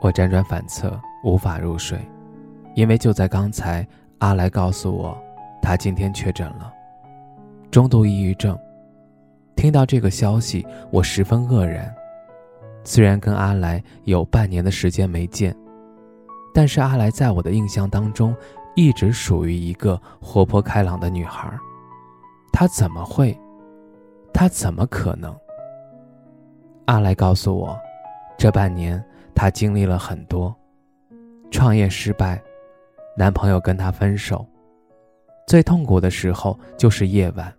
我辗转反侧，无法入睡，因为就在刚才，阿来告诉我，他今天确诊了中度抑郁症。听到这个消息，我十分愕然。虽然跟阿来有半年的时间没见，但是阿来在我的印象当中，一直属于一个活泼开朗的女孩。她怎么会？她怎么可能？阿来告诉我，这半年。她经历了很多，创业失败，男朋友跟她分手，最痛苦的时候就是夜晚，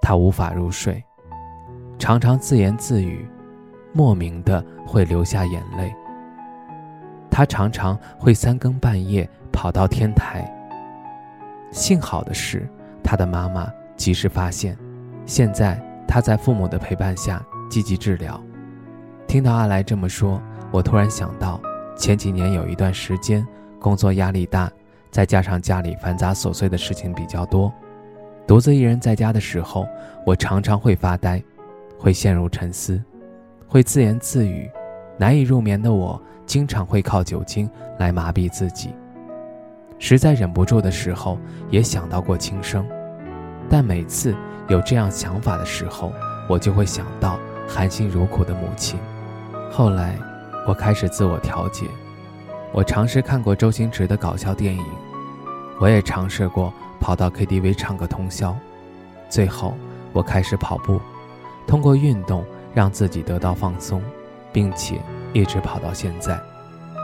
她无法入睡，常常自言自语，莫名的会流下眼泪。她常常会三更半夜跑到天台。幸好的是，她的妈妈及时发现，现在她在父母的陪伴下积极治疗。听到阿来这么说。我突然想到，前几年有一段时间，工作压力大，再加上家里繁杂琐碎的事情比较多，独自一人在家的时候，我常常会发呆，会陷入沉思，会自言自语，难以入眠的我，经常会靠酒精来麻痹自己。实在忍不住的时候，也想到过轻生，但每次有这样想法的时候，我就会想到含辛茹苦的母亲。后来。我开始自我调节，我尝试看过周星驰的搞笑电影，我也尝试过跑到 KTV 唱个通宵，最后我开始跑步，通过运动让自己得到放松，并且一直跑到现在。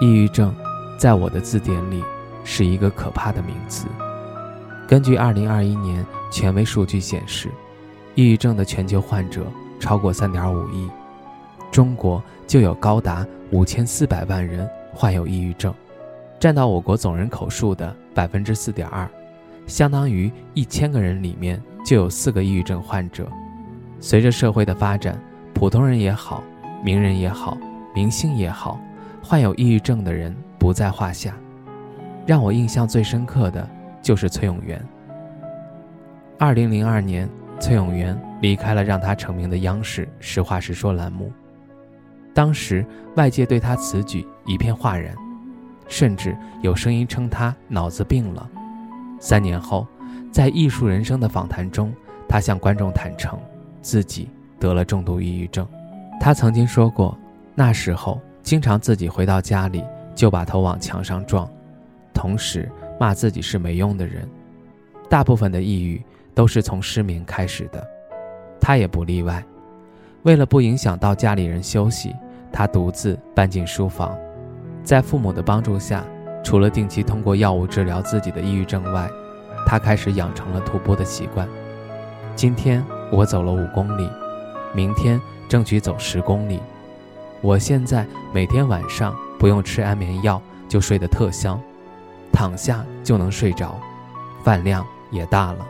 抑郁症，在我的字典里是一个可怕的名词。根据2021年权威数据显示，抑郁症的全球患者超过3.5亿。中国就有高达五千四百万人患有抑郁症，占到我国总人口数的百分之四点二，相当于一千个人里面就有四个抑郁症患者。随着社会的发展，普通人也好，名人也好，明星也好，患有抑郁症的人不在话下。让我印象最深刻的就是崔永元。二零零二年，崔永元离开了让他成名的央视《实话实说》栏目。当时外界对他此举一片哗然，甚至有声音称他脑子病了。三年后，在《艺术人生》的访谈中，他向观众坦诚自己得了重度抑郁症。他曾经说过，那时候经常自己回到家里就把头往墙上撞，同时骂自己是没用的人。大部分的抑郁都是从失眠开始的，他也不例外。为了不影响到家里人休息，他独自搬进书房，在父母的帮助下，除了定期通过药物治疗自己的抑郁症外，他开始养成了徒步的习惯。今天我走了五公里，明天争取走十公里。我现在每天晚上不用吃安眠药就睡得特香，躺下就能睡着，饭量也大了，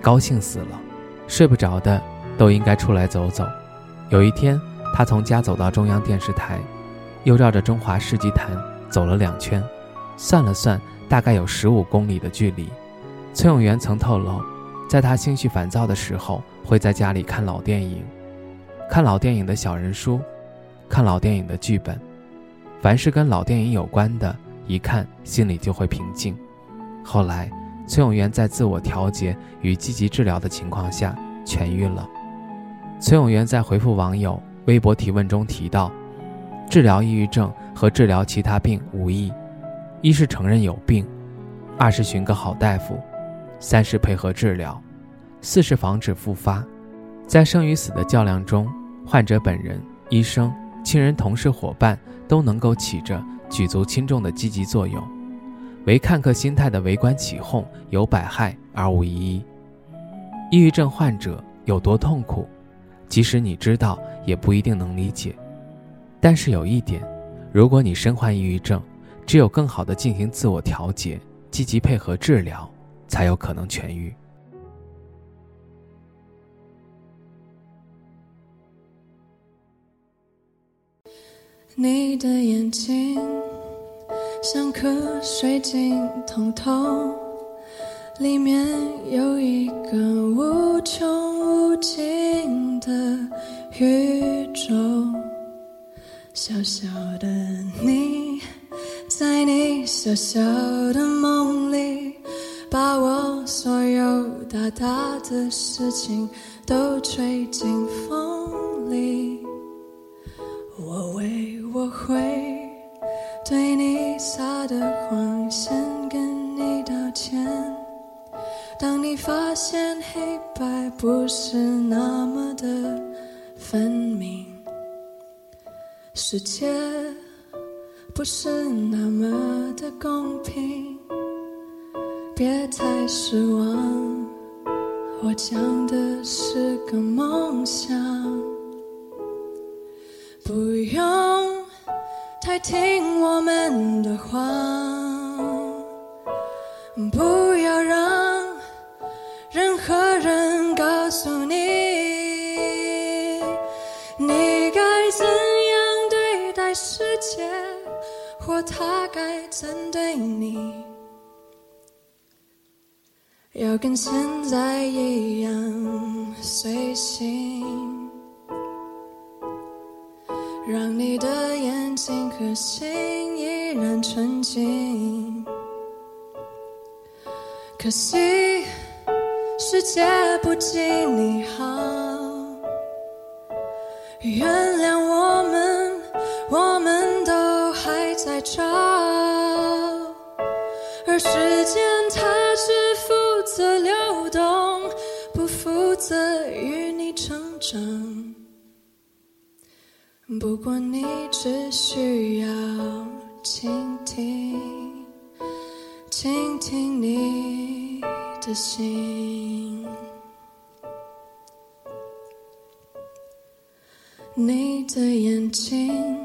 高兴死了。睡不着的都应该出来走走。有一天，他从家走到中央电视台，又绕着中华世纪坛走了两圈，算了算，大概有十五公里的距离。崔永元曾透露，在他心绪烦躁的时候，会在家里看老电影，看老电影的小人书，看老电影的剧本，凡是跟老电影有关的，一看心里就会平静。后来，崔永元在自我调节与积极治疗的情况下痊愈了。崔永元在回复网友微博提问中提到，治疗抑郁症和治疗其他病无异，一是承认有病，二是寻个好大夫，三是配合治疗，四是防止复发。在生与死的较量中，患者本人、医生、亲人、同事、伙伴都能够起着举足轻重的积极作用，唯看客心态的围观起哄有百害而无一益。抑郁症患者有多痛苦？即使你知道，也不一定能理解。但是有一点，如果你身患抑郁症，只有更好的进行自我调节，积极配合治疗，才有可能痊愈。你的眼睛像颗水晶通透，里面有一个无穷无尽的宇宙。小小的你，在你小小的梦里，把我所有大大的事情都吹进风里。我为我会对你撒当你发现黑白不是那么的分明，世界不是那么的公平，别太失望。我讲的是个梦想。不用太听我们的话，不他该怎对你，要跟现在一样随性。让你的眼睛和心依然纯净。可惜世界不及你好，原谅我们，还在找。而时间它只负责流动，不负责与你成长。不过你只需要倾听，倾听你的心。你的眼睛